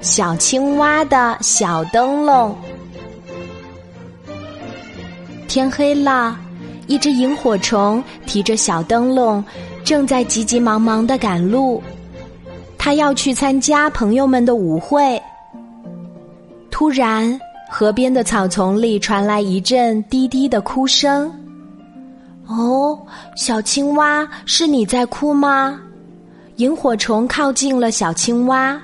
小青蛙的小灯笼。天黑了，一只萤火虫提着小灯笼，正在急急忙忙的赶路。它要去参加朋友们的舞会。突然，河边的草丛里传来一阵低低的哭声。哦，小青蛙，是你在哭吗？萤火虫靠近了小青蛙。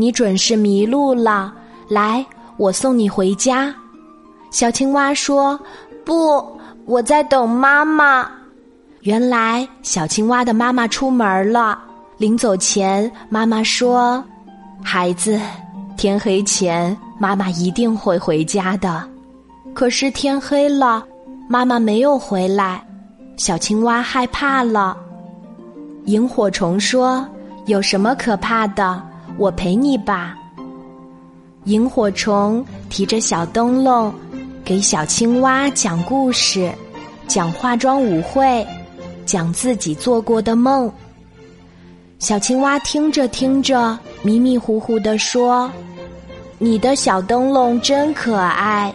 你准是迷路了，来，我送你回家。小青蛙说：“不，我在等妈妈。”原来，小青蛙的妈妈出门了。临走前，妈妈说：“孩子，天黑前，妈妈一定会回家的。”可是天黑了。妈妈没有回来，小青蛙害怕了。萤火虫说：“有什么可怕的？我陪你吧。”萤火虫提着小灯笼，给小青蛙讲故事，讲化妆舞会，讲自己做过的梦。小青蛙听着听着，迷迷糊糊的说：“你的小灯笼真可爱。”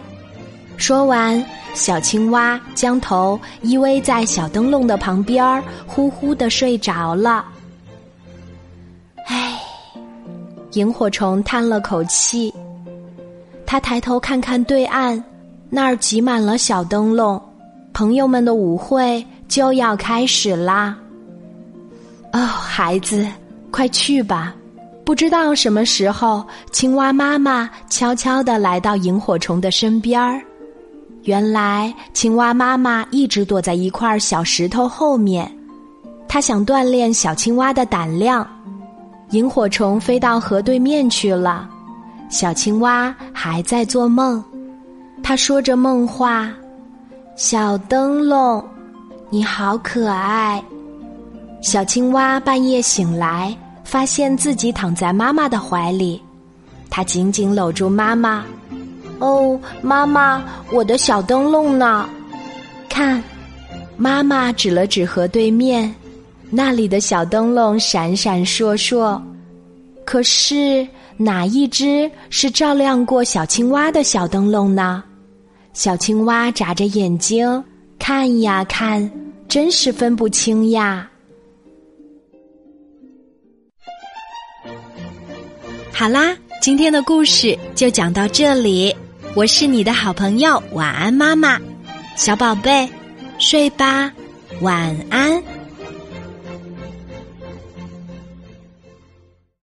说完。小青蛙将头依偎在小灯笼的旁边，呼呼的睡着了。萤火虫叹了口气。他抬头看看对岸，那儿挤满了小灯笼，朋友们的舞会就要开始啦。哦，孩子，快去吧！不知道什么时候，青蛙妈妈悄悄的来到萤火虫的身边儿。原来，青蛙妈妈一直躲在一块小石头后面，它想锻炼小青蛙的胆量。萤火虫飞到河对面去了，小青蛙还在做梦。它说着梦话：“小灯笼，你好可爱。”小青蛙半夜醒来，发现自己躺在妈妈的怀里，它紧紧搂住妈妈。哦，妈妈，我的小灯笼呢？看，妈妈指了指河对面，那里的小灯笼闪闪烁烁。可是哪一只是照亮过小青蛙的小灯笼呢？小青蛙眨着眼睛看呀看，真是分不清呀。好啦，今天的故事就讲到这里。我是你的好朋友，晚安，妈妈，小宝贝，睡吧，晚安。